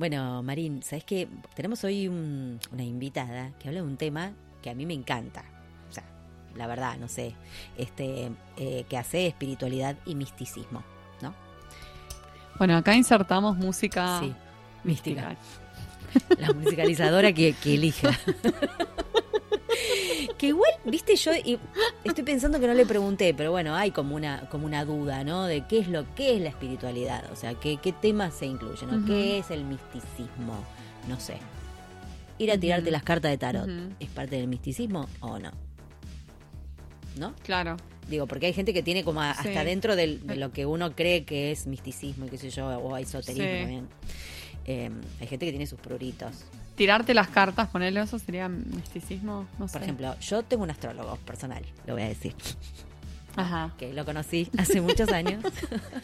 Bueno, Marín, ¿sabes qué? Tenemos hoy un- una invitada que habla de un tema que a mí me encanta. O sea, la verdad, no sé, este, eh, que hace espiritualidad y misticismo, ¿no? Bueno, acá insertamos música Sí, mística. mística. La musicalizadora que, que elija. que igual, viste, yo y estoy pensando que no le pregunté, pero bueno, hay como una, como una duda, ¿no? De qué es lo que es la espiritualidad, o sea, qué, qué temas se incluyen, ¿no? ¿Qué es el misticismo? No sé. Ir a tirarte las cartas de tarot. ¿es parte del misticismo o no? ¿No? Claro. Digo, porque hay gente que tiene como a- Sí. hasta dentro del- de lo que uno cree que es misticismo y qué sé yo, o esoterismo Sí. también. Eh, hay gente que tiene sus pruritos. Tirarte las cartas, ponerle eso sería misticismo, no sé. Por ejemplo, yo tengo un astrólogo personal, lo voy a decir, Ajá. que lo conocí hace muchos años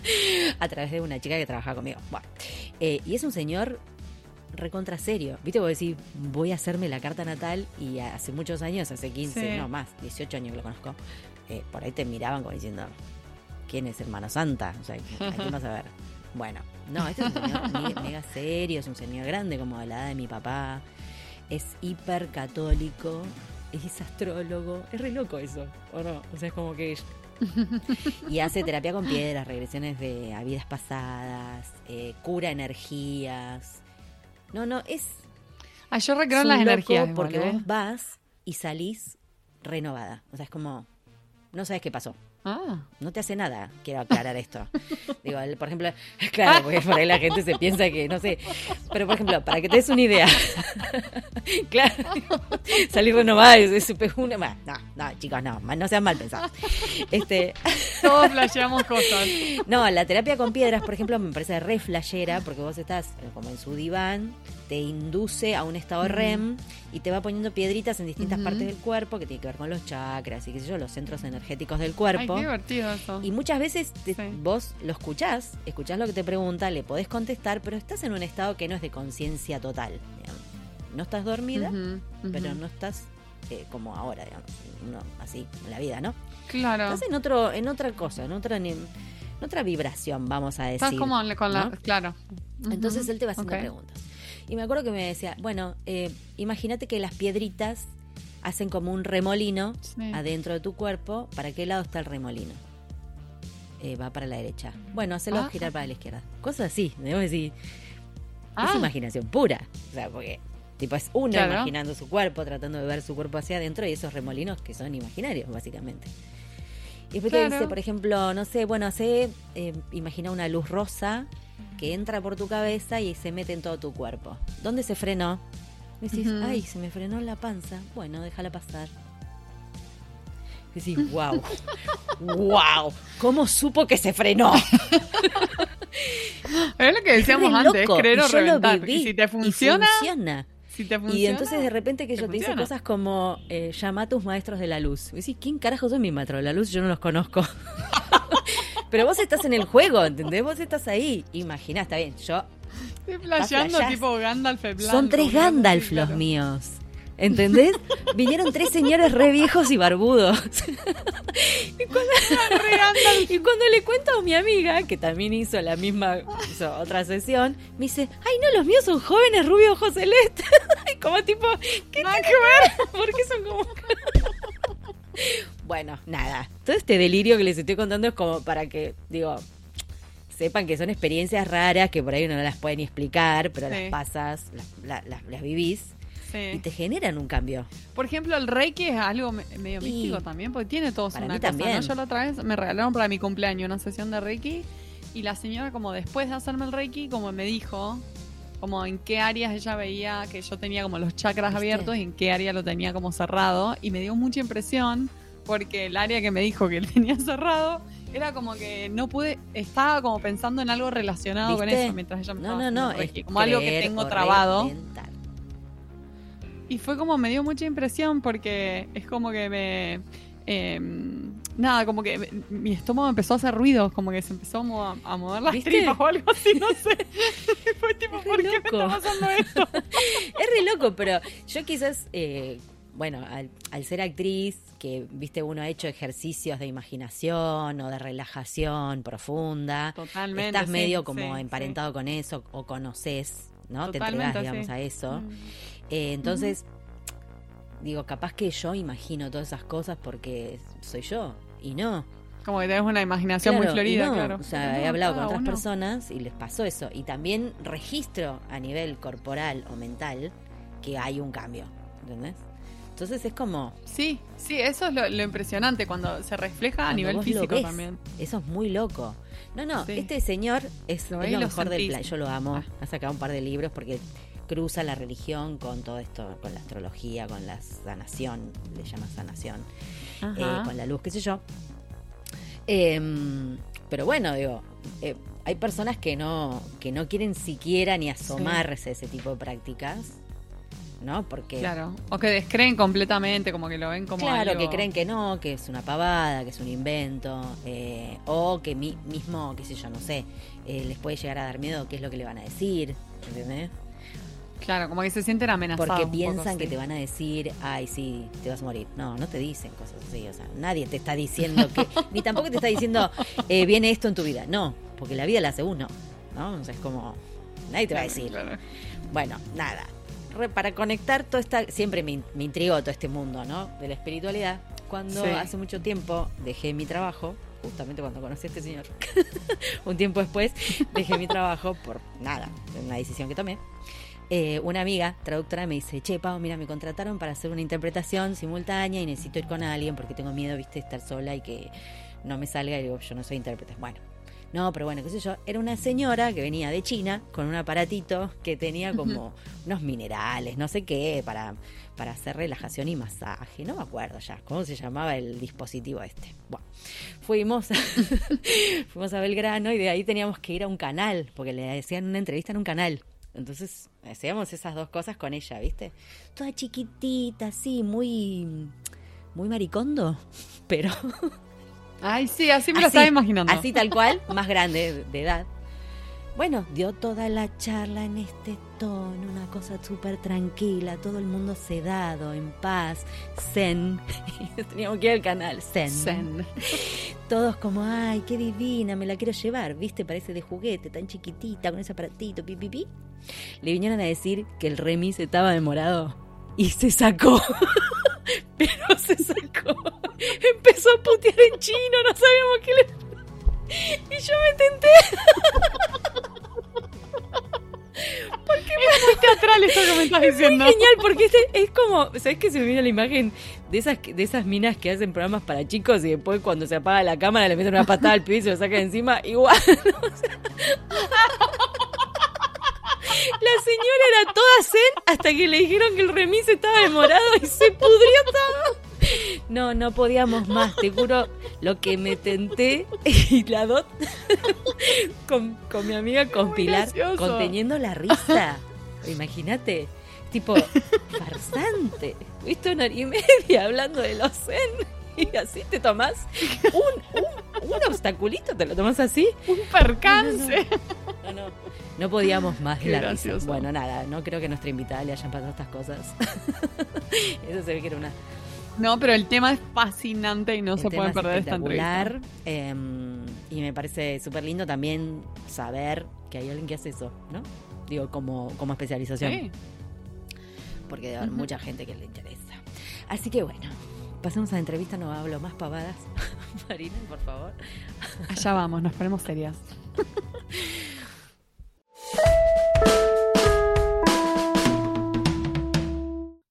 a través de una chica que trabajaba conmigo. Bueno, eh, y es un señor recontra serio. ¿Viste? Vos decís, voy a hacerme la carta natal y hace muchos años, hace 15, Sí. no más, 18 años que lo conozco, eh, por ahí te miraban como diciendo, ¿quién es hermano Santa? O sea, ¿a quién vas a ver? Bueno, no, este es un señor me- mega serio, es un señor grande como de la edad de mi papá, es hiper católico, es astrólogo, es re loco eso, ¿o no? O sea, es como que... Y hace terapia con piedras, regresiones de a vidas pasadas, eh, cura energías. No, no, es Ah, yo recreo las energías. igual, porque ¿eh? vos vas y salís renovada. O sea, es como, no sabes qué pasó. Ah, No te hace nada, quiero aclarar esto. Digo, el- por ejemplo, claro, porque por ahí la gente se piensa que, no sé, pero por ejemplo, para que te des una idea, claro, salir renovada es, es una, bueno, no, no, chicos, no, no sean mal pensados. Este, todos flasheamos cosas. no, la terapia con piedras, por ejemplo, me parece re flashera porque vos estás eh, como en su diván, te induce a un estado Ujú. REM y te va poniendo piedritas en distintas partes del cuerpo que tiene que ver con los chakras y qué sé yo, los centros energéticos del Ay, cuerpo. qué divertido eso. Y muchas veces te- Sí. vos lo escuchás, escuchás lo que te pregunta, le podés contestar, pero estás en un estado que no es de conciencia total. digamos. No estás dormida, pero no estás eh, como ahora, digamos, así en la vida, ¿no? Claro. Estás en otro, en otra cosa, en otra, en otra vibración, vamos a decir. Estás como con la. ¿no? Claro. Entonces él te va haciendo ok. preguntas. Y me acuerdo que me decía, bueno, eh, imagínate que las piedritas hacen como un remolino Sí. adentro de tu cuerpo. ¿Para qué lado está el remolino? Eh, va para la derecha. Bueno, hacelo Ah. girar para la izquierda. Cosas así, debo decir. Ah. Es imaginación pura. O sea, porque tipo es uno Claro. imaginando su cuerpo, tratando de ver su cuerpo hacia adentro y esos remolinos que son imaginarios, básicamente. Y después te Claro. dice, por ejemplo, no sé, bueno, hace, eh, imagina una luz rosa que entra por tu cabeza y se mete en todo tu cuerpo. ¿Dónde se frenó? Y decís, ay, se me frenó en la panza. Bueno, déjala pasar. Y decís, wow, wow, ¿cómo supo que se frenó? Es lo que decíamos antes, loco, creer y o reventar. viví, Y si te y funciona, funciona. si te funciona. Y entonces de repente que te yo te dice funciona. cosas como eh, llama a tus maestros de la luz. Y decís, ¿quién carajo son mis maestros de la luz? Yo no los conozco. Pero vos estás en el juego, ¿entendés? Vos estás ahí. Imaginá, está bien, yo Estoy flasheando tipo Gandalf blanco. Son tres Gandalf los claro. míos. ¿Entendés? Vinieron tres señores re viejos y barbudos. y, cuando, y cuando le cuento a mi amiga, que también hizo la misma, hizo otra sesión, me dice, ay no, los míos son jóvenes, rubios, ojos celestes. y como tipo, ¿qué Nada tiene que ver? ¿Por qué son como... bueno, nada. Todo este delirio que les estoy contando es como para que, digo, sepan que son experiencias raras que por ahí uno no las puede ni explicar, pero Sí. las pasas, las, la- las- las vivís y te generan un cambio. Por ejemplo, el Reiki es algo me- medio Y- místico también, porque tiene todo una cosa, también. ¿no? Yo la otra vez me regalaron para mi cumpleaños una sesión de Reiki y la señora como después de hacerme el Reiki, como me dijo, como en qué áreas ella veía que yo tenía como los chakras ¿Viste? abiertos y en qué área lo tenía como cerrado y me dio mucha impresión porque el área que me dijo que tenía cerrado era como que no pude, estaba como pensando en algo relacionado con eso mientras ella me No, estaba no, no, es como algo que tengo trabado. Y fue como, me dio mucha impresión porque es como que me... eh, nada, como que mi estómago empezó a hacer ruidos, como que se empezó a, a mover las ¿Viste? tripas o algo así, no sé. fue tipo, Es ¿por qué me está pasando esto? Es re loco, pero yo quizás, eh, bueno, al, al ser actriz, que viste, uno ha hecho ejercicios de imaginación o de relajación profunda. Totalmente. Estás sí, medio como sí, emparentado con eso o conoces, ¿no? Te entregás, digamos, a eso. Mm. Eh, entonces, digo, capaz que yo imagino todas esas cosas porque soy yo y no. Como que tenés una imaginación muy Claro, florida, no. claro. O sea, he hablado con otras uno. personas y les pasó eso. Y también registro a nivel corporal o mental que hay un cambio. ¿Entendés? Entonces es como. Sí, sí, eso es lo, lo impresionante cuando se refleja a nivel físico ves, también. Eso es muy loco. No, no, Sí. este señor es Lo es lo mejor del plan. Yo lo amo. Ah. Ha sacado un par de libros porque cruza la religión con todo esto, con la astrología, con la sanación, le llama sanación. eh, con la luz, qué sé yo. Em, pero bueno, digo, eh, hay personas que no, que no quieren siquiera ni asomarse a ese tipo de prácticas, ¿no? Porque, Claro. O que descreen completamente, como que lo ven como claro, algo- que creen que no, que es una pavada, que es un invento, eh, o que mi- mismo, qué sé yo, no sé, eh, les puede llegar a dar miedo qué es lo que le van a decir, ¿entendés? Claro, como que se sienten amenazados. Porque poco, piensan que sí. te van a decir, ay, sí, te vas a morir. No, no te dicen cosas así. O sea, nadie te está diciendo que. ni tampoco te está diciendo, eh, viene esto en tu vida. No, porque la vida la hace uno. ¿No? O sea, es como. Nadie te va a decir. Bueno, nada. Re- para conectar todo esta. Siempre me, me intrigó todo este mundo, ¿no? De la espiritualidad. Cuando Sí. hace mucho tiempo dejé mi trabajo. Justamente cuando conocí a este señor. Un tiempo después dejé mi trabajo por nada, una decisión que tomé. Eh, una amiga traductora me dice, che, Pau, mira, me contrataron para hacer una interpretación simultánea y necesito ir con alguien porque tengo miedo, viste, de estar sola y que no me salga y digo, yo no soy intérprete. Bueno, no, pero bueno, qué sé yo, era una señora que venía de China con un aparatito que tenía como unos minerales, no sé qué, para, para hacer relajación y masaje, no me acuerdo ya, cómo se llamaba el dispositivo este. Bueno, fuimos, fuimos a Belgrano y de ahí teníamos que ir a un canal, porque le decían una entrevista en un canal. Entonces hacíamos esas dos cosas con ella, ¿viste? Toda chiquitita, así, muy, muy maricondo, pero Ay, sí, así me lo Así, estaba imaginando. así tal cual, más grande de, edad. Bueno, dio toda la charla en este tono, una cosa súper tranquila, todo el mundo sedado, en paz, zen. Teníamos que ir al canal, zen. Zen. Todos como, ay, qué divina, me la quiero llevar, viste, parece de juguete, tan chiquitita, con ese aparatito, pi, pi, pi. Le vinieron a decir que el remis estaba demorado y se sacó. Pero se sacó. Empezó a putear en chino, no sabíamos qué le... Y yo me tenté. Muy teatral esto que me estás diciendo. Genial, porque este es como, ¿sabes que se me viene la imagen de esas de esas minas que hacen programas para chicos y después cuando se apaga la cámara le meten una patada al pibe y se lo sacan encima? Igual. o sea. La señora era toda zen hasta que le dijeron que el remis estaba demorado y se pudrió todo. No, no podíamos más, te juro lo que me tenté y la dot con, con mi amiga con Pilar conteniendo la risa. Imagínate, tipo farsante. Viste una hora y media hablando de los zen y así te tomás un, un, un obstaculito, te lo tomás así. Un percance. No, no, no podíamos más de la risa. Bueno, nada, no creo que a nuestra invitada le hayan pasado estas cosas. Eso se ve que era una No, pero el tema es fascinante y no el se puede perder esta entrevista. eh, y me parece súper lindo también saber que hay alguien que hace eso, ¿no? Digo, como, como especialización. Sí. Porque debe haber mucha gente que le interesa. Así que bueno, pasemos a la entrevista, no hablo más pavadas. Marina, por favor. Allá vamos, nos ponemos serias.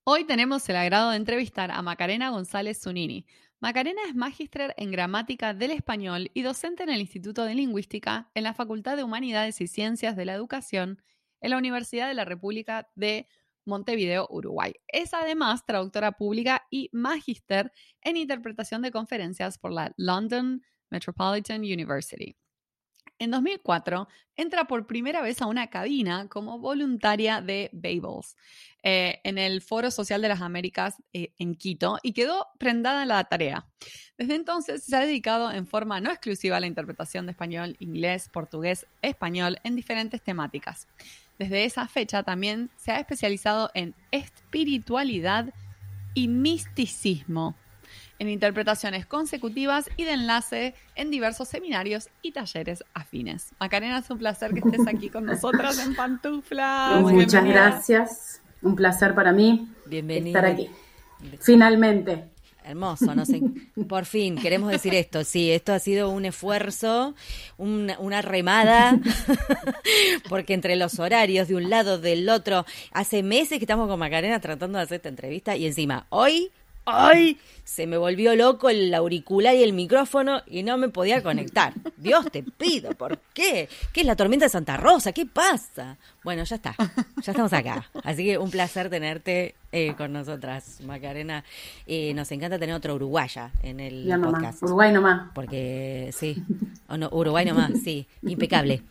Hoy tenemos el agrado de entrevistar a Macarena González Zunini. Macarena es magíster en gramática del español y docente en el Instituto de Lingüística en la Facultad de Humanidades y Ciencias de la Educación en la Universidad de la República de Montevideo, Uruguay. Es además traductora pública y magíster en interpretación de conferencias por la London Metropolitan University. En 2004 entra por primera vez a una cabina como voluntaria de Babels eh, en el Foro Social de las Américas eh, en Quito y quedó prendada en la tarea. Desde entonces se ha dedicado en forma no exclusiva a la interpretación de español, inglés, portugués, español en diferentes temáticas. Desde esa fecha también se ha especializado en espiritualidad y misticismo. En interpretaciones consecutivas y de enlace en diversos seminarios y talleres afines. Macarena, es un placer que estés aquí con nosotras en Pantuflas. Muchas gracias. Un placer para mí estar aquí. Finalmente. Hermoso, no sé. Por fin, queremos decir esto. Sí, esto ha sido un esfuerzo, una, una remada, porque entre los horarios de un lado, del otro, hace meses que estamos con Macarena tratando de hacer esta entrevista y encima, hoy ¡Ay! Se me volvió loco el auricular y el micrófono y no me podía conectar. Dios te pido, ¿por qué? ¿Qué es la tormenta de Santa Rosa? ¿Qué pasa? Bueno, ya está, ya estamos acá. Así que un placer tenerte eh, con nosotras, Macarena. Eh, nos encanta tener otra uruguaya en el podcast. Uruguay nomás. Porque sí, o no, Uruguay nomás, sí, impecable.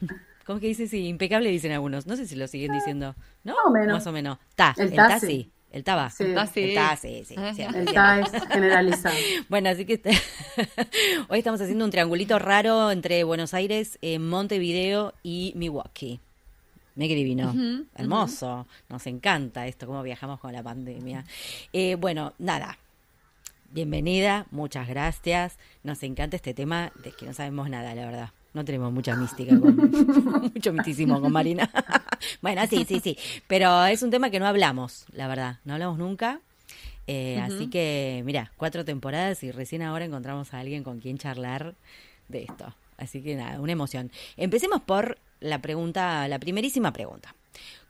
¿Cómo que dice? Sí, impecable dicen algunos. No sé si lo siguen diciendo. ¿No? Más o menos. Más o menos. Ta, el, ta, sí. El TABA. Sí. El TABA, sí. sí, sí, el TABA es generalizado. bueno, así que hoy estamos haciendo un triangulito raro entre Buenos Aires, eh, Montevideo y Milwaukee. Me que divino. Hermoso. Nos encanta esto, cómo viajamos con la pandemia. Eh, bueno, nada. Bienvenida, muchas gracias. Nos encanta este tema de que no sabemos nada, la verdad. No tenemos mucha mística, con, mucho misticismo con Marina. bueno, sí, sí, sí. Pero es un tema que no hablamos, la verdad. No hablamos nunca. Eh, así que, mira, cuatro temporadas y recién ahora encontramos a alguien con quien charlar de esto. Así que nada, una emoción. Empecemos por la pregunta, la primerísima pregunta.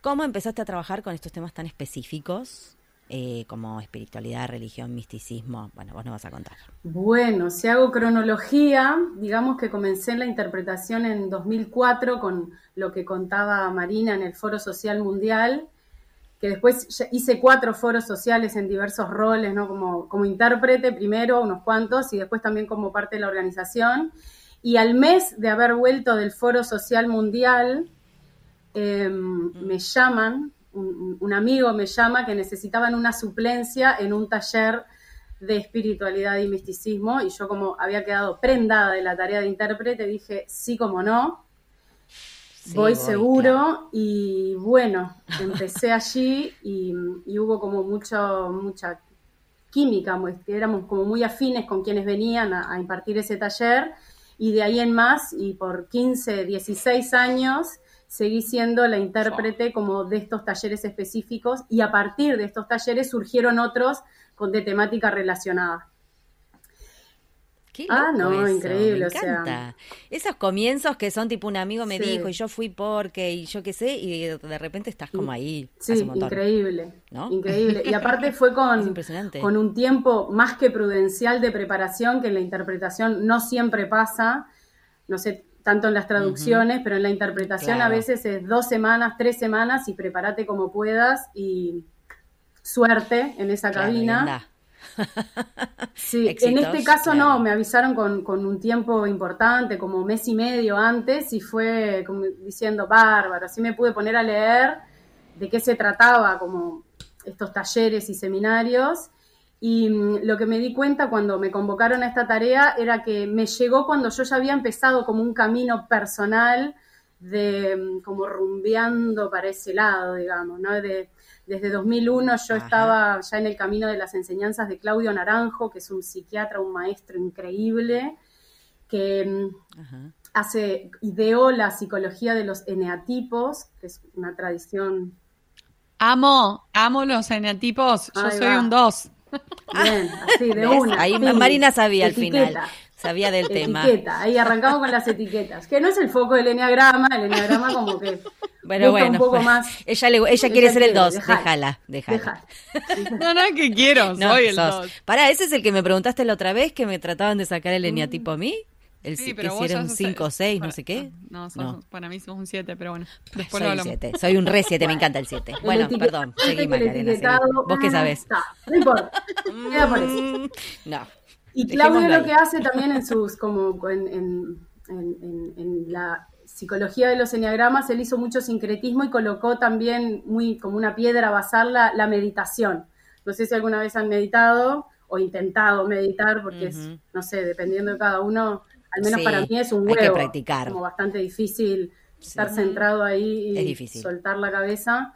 ¿Cómo empezaste a trabajar con estos temas tan específicos? Eh, como espiritualidad, religión, misticismo? Bueno, vos nos vas a contar. Bueno, si hago cronología, digamos que comencé en la interpretación en 2004 con lo que contaba Marina en el Foro Social Mundial, que después hice cuatro foros sociales en diversos roles, ¿no? Como, como intérprete primero, unos cuantos, y después también como parte de la organización. Y al mes de haber vuelto del Foro Social Mundial, em, me llaman un, amigo me llama que necesitaban una suplencia en un taller de espiritualidad y misticismo y yo como había quedado prendada de la tarea de intérprete dije sí como no voy, seguro y bueno empecé allí y, hubo como mucho mucha química éramos como muy afines con quienes venían a, a impartir ese taller y de ahí en más y por 15 16 años seguí siendo la intérprete como de estos talleres específicos y a partir de estos talleres surgieron otros con de temática relacionada. ah, no, increíble. Me encanta. Esos comienzos que son tipo un amigo me dijo y yo fui porque y yo qué sé, y de repente estás como ahí. Sí, increíble. Increíble. Y aparte fue con, con un tiempo más que prudencial de preparación que en la interpretación no siempre pasa. No sé, tanto en las traducciones, pero en la interpretación a veces es dos semanas, tres semanas y prepárate como puedas y suerte en esa cabina. Sí, en este caso no, me avisaron con, con, un tiempo importante, como mes y medio antes, y fue como diciendo, bárbaro, así me pude poner a leer de qué se trataba, como estos talleres y seminarios, y mm, lo que me di cuenta cuando me convocaron a esta tarea era que me llegó cuando yo ya había empezado como un camino personal de mm, como rumbeando para ese lado, digamos, ¿no? De, desde 2001 yo estaba ya en el camino de las enseñanzas de Claudio Naranjo, que es un psiquiatra, un maestro increíble, que mm, hace, ideó la psicología de los eneatipos, que es una tradición. Amo, amo los eneatipos, yo soy un dos. Bien, así, de una. Ahí Marina sabía al final. Sabía del tema. Ahí arrancamos con las etiquetas. Que no es el foco del enneagrama, el enneagrama como que. Pero bueno, un poco más. Ella, le, ella quiere ser el 2. Déjala, déjala. No, no, que quiero, soy el 2. Pará, ese es el que me preguntaste la otra vez que me trataban de sacar el eneatipo a mí. El, sí, pero que un 5 o 6, no sé qué. No, para mí somos un 7, pero bueno. Después soy, lo 7. soy un re 7, me encanta el 7. Bueno, perdón, seguí. ¿Vos qué sabés? No importa, queda por eso. Mm, no. Y Claudio lo que hace también en sus, como en, en, en, en la psicología de los enneagramas, él hizo mucho sincretismo y colocó también muy como una piedra a basar la, la meditación. No sé si alguna vez han meditado o intentado meditar, porque es, no sé, dependiendo de cada uno, al menos para mí es un huevo. Hay que practicar. Como bastante difícil estar centrado ahí y soltar la cabeza.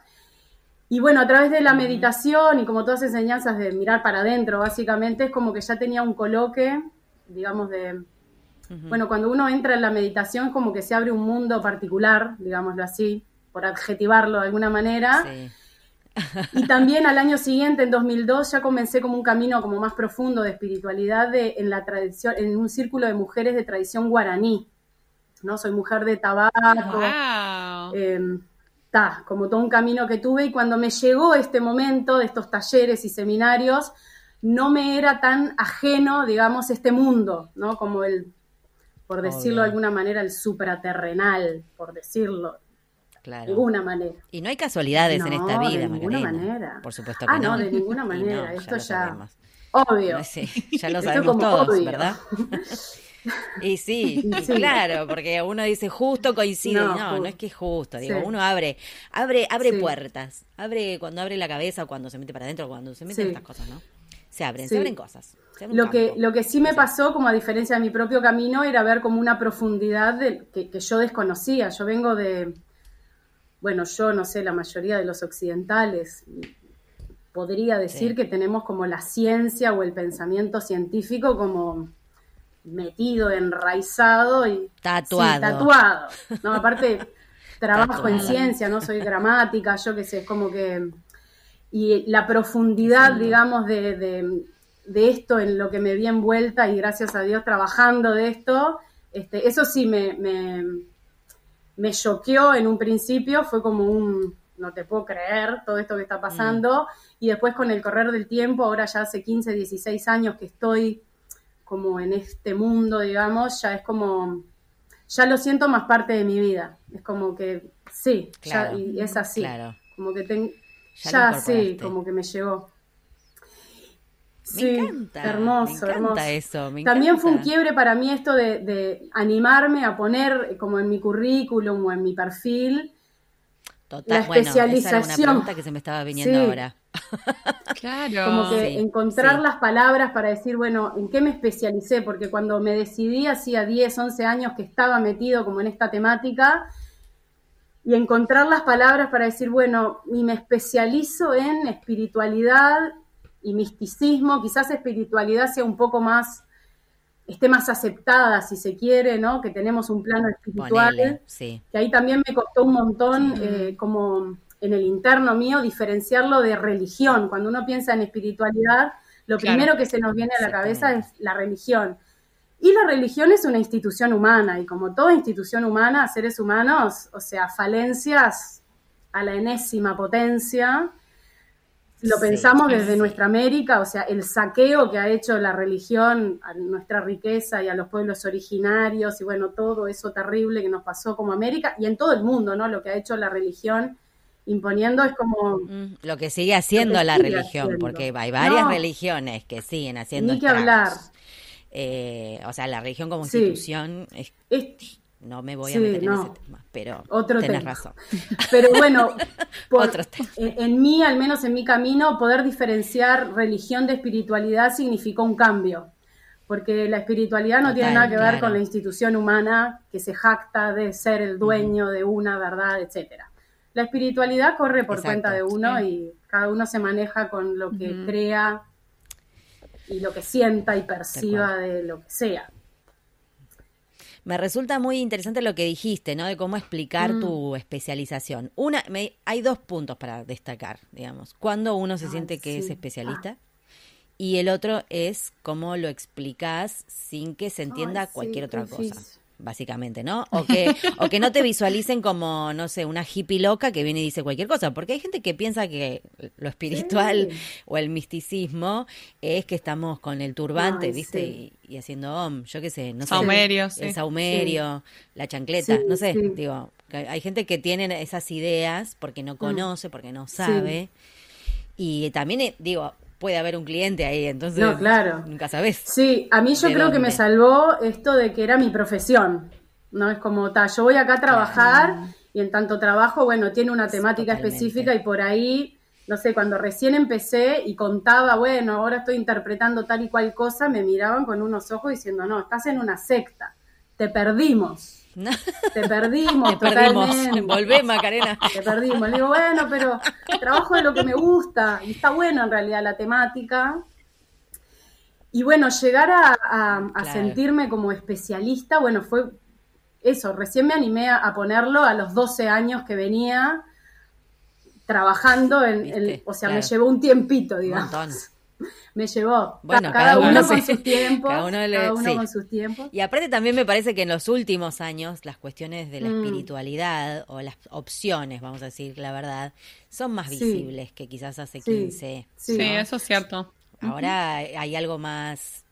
Y bueno, a través de la meditación y como todas enseñanzas de mirar para adentro, básicamente, es como que ya tenía un coloque, digamos, de... Bueno, cuando uno entra en la meditación es como que se abre un mundo particular, digámoslo así, por adjetivarlo de alguna manera. Y también al año siguiente, en 2002, ya comencé como un camino como más profundo de espiritualidad de, en la tradición, en un círculo de mujeres de tradición guaraní. ¿no? Soy mujer de tabaco. Wow. Em, como todo un camino que tuve y cuando me llegó este momento de estos talleres y seminarios, no me era tan ajeno, digamos, este mundo, ¿no? Como el, por decirlo de alguna manera, el supraterrenal, por decirlo. Claro. De ninguna manera. Y no hay casualidades en esta vida, de ninguna manera. Por supuesto que ah, no. de ninguna manera. Esto ya. Obvio. ya lo sabemos todos, ¿verdad? Y sí, claro, porque uno dice justo coincide, no, no, es que es justo, digo, uno abre, abre, abre puertas, abre cuando abre la cabeza, cuando se mete para adentro, cuando se meten estas cosas, ¿no? Se abren, se abren cosas. lo que, lo que sí me pasó, como a diferencia de mi propio camino, era ver como una profundidad de, que, yo desconocía. Yo vengo de, bueno, yo no sé, la mayoría de los occidentales, podría decir que tenemos como la ciencia o el pensamiento científico como metido, enraizado y tatuado. tatuado. No, aparte trabajo en ciencia, no soy gramática, yo qué sé, es como que y la profundidad, digamos, de, de, esto en lo que me vi envuelta y gracias a Dios trabajando de esto, este, eso sí me, me, me choqueó en un principio, fue como un, no te puedo creer todo esto que está pasando, mm. y después con el correr del tiempo, ahora ya hace 15, 16 años que estoy como en este mundo, digamos, ya es como, ya lo siento más parte de mi vida. Es como que, sí, ya, y es así. Como que tengo, ya, sí, como que me llegó. Sí, me encanta, hermoso, me encanta Eso, También fue un quiebre para mí esto de, animarme a poner como en mi currículum o en mi perfil Total, la especialización. Bueno, esa era una pregunta que se me estaba viniendo ahora. Claro. Como que encontrar las palabras para decir, bueno, ¿en qué me especialicé? Porque cuando me decidí hacía 10, 11 años que estaba metido como en esta temática y encontrar las palabras para decir, bueno, y me especializo en espiritualidad y misticismo, quizás espiritualidad sea un poco más esté más aceptada, si se quiere, ¿no? Que tenemos un plano espiritual. Que ahí también me costó un montón, eh, como en el interno mío, diferenciarlo de religión. Cuando uno piensa en espiritualidad, lo primero que se nos viene a la cabeza es la religión. Y la religión es una institución humana, y como toda institución humana, seres humanos, o sea, falencias a la enésima potencia, lo pensamos desde nuestra América, o sea, el saqueo que ha hecho la religión a nuestra riqueza y a los pueblos originarios y bueno, todo eso terrible que nos pasó como América y en todo el mundo, ¿no? Lo que ha hecho la religión imponiendo es como... Mm, lo que sigue haciendo la religión, porque hay varias religiones que siguen haciendo... Ni que hablar. Eh, o sea, la religión como institución es, no me voy a meter en ese tema, pero Otro tenés razón. Pero bueno, en, mí, al menos en mi camino, poder diferenciar religión de espiritualidad significó un cambio. Porque la espiritualidad no tiene nada que ver con la institución humana que se jacta de ser el dueño de una verdad, etcétera. La espiritualidad corre por cuenta de uno y cada uno se maneja con lo que crea y lo que sienta y perciba de lo que sea. Me resulta muy interesante lo que dijiste, ¿no? De cómo explicar mm. tu especialización. Una, hay dos puntos para destacar, digamos. Cuando uno se siente que es especialista. Y el otro es cómo lo explicas sin que se entienda cualquier otra cosa básicamente, ¿no? O que, o que no te visualicen como, no sé, una hippie loca que viene y dice cualquier cosa, porque hay gente que piensa que lo espiritual o el misticismo es que estamos con el turbante, ¿viste? Y, haciendo om, yo qué sé, no sé. Saumerio, El saumerio, la chancleta, no sé, digo, hay gente que tiene esas ideas porque no mm. conoce, porque no sabe. Y también, eh, digo, puede haber un cliente ahí, entonces no, claro. nunca sabes. Sí, a mí yo creo que me salvó esto de que era mi profesión, ¿no? Es como, ta, yo voy acá a trabajar y en tanto trabajo, bueno, tiene una temática específica y por ahí, no sé, cuando recién empecé y contaba, bueno, ahora estoy interpretando tal y cual cosa, me miraban con unos ojos diciendo, no, estás en una secta, te perdimos. Te perdimos te totalmente. Volvé, Macarena. Te perdimos. Le digo, bueno, pero trabajo de lo que me gusta y está bueno en realidad la temática. Y bueno, llegar a, sentirme como especialista, bueno, fue eso, recién me animé a, ponerlo a los 12 años que venía trabajando en, o sea, me llevó un tiempito, digamos. Me llevó. Bueno, cada, uno, con sus tiempos. Cada uno, con sus tiempos. Y aparte también me parece que en los últimos años las cuestiones de la mm. espiritualidad o las opciones, vamos a decir la verdad, son más visibles que quizás hace 15. Sí, eso es cierto. Ahora hay algo más...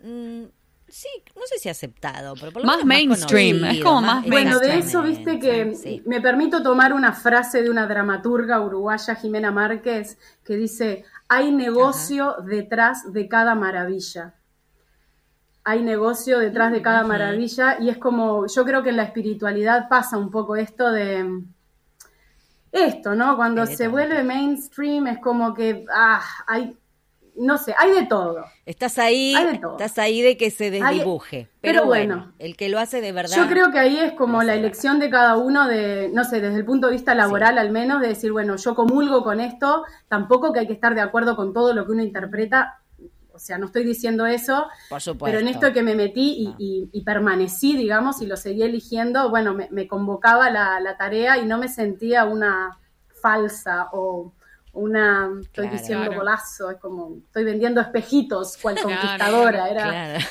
Mm, sí, no sé si aceptado, pero por lo más mainstream, es como más, Bueno, de eso viste que me permito tomar una frase de una dramaturga uruguaya, Jimena Márquez, que dice, hay negocio detrás de cada maravilla. Hay negocio detrás de cada maravilla y es como, yo creo que en la espiritualidad pasa un poco esto de esto, ¿no? Cuando se vuelve mainstream es como que, ah, hay, no sé, hay de todo. Estás ahí, estás ahí de que se desdibuje. pero, bueno, el que lo hace de verdad. Yo creo que ahí es como la elección de cada uno de, no sé, desde el punto de vista laboral al menos, de decir, bueno, yo comulgo con esto, tampoco que hay que estar de acuerdo con todo lo que uno interpreta. O sea, no estoy diciendo eso, pero en esto que me metí y, permanecí, digamos, y lo seguí eligiendo, bueno, me, convocaba la, la tarea y no me sentía una falsa o una, estoy diciendo golazo, es como, estoy vendiendo espejitos, cual conquistadora, era...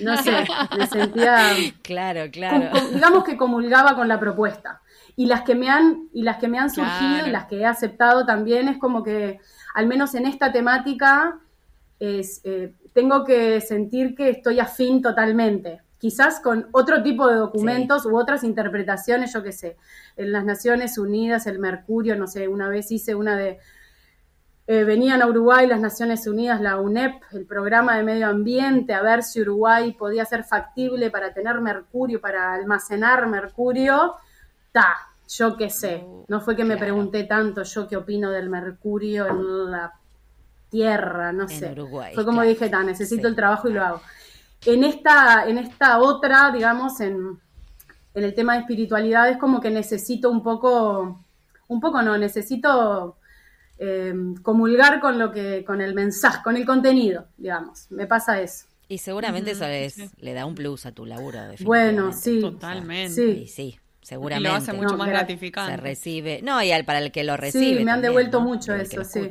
No sé, me sentía... Claro, claro. digamos que comulgaba con la propuesta. Y las que me han, y las que me han surgido y las que he aceptado también es como que, al menos en esta temática, es, eh, tengo que sentir que estoy afín totalmente quizás con otro tipo de documentos u otras interpretaciones, yo qué sé, en las Naciones Unidas, el Mercurio, no sé, una vez hice una de, eh, venían a Uruguay las Naciones Unidas, la UNEP, el programa de medio ambiente, a ver si Uruguay podía ser factible para tener mercurio, para almacenar mercurio, ta, yo qué sé, no fue que me pregunté tanto yo qué opino del mercurio en la tierra, no sé. Fue como dije, ta, necesito el trabajo y lo hago. En esta, en esta otra, digamos, en, el tema de espiritualidad es como que necesito un poco, un poco no, necesito eh, comulgar con lo que, con el mensaje, con el contenido, digamos. Me pasa eso. Y seguramente eso le da un plus a tu laburo. Bueno, sí. Totalmente. Sí, sí seguramente. lo hace mucho más gratificante. Se recibe. No, y para el que lo recibe. Sí, me han devuelto mucho eso, sí.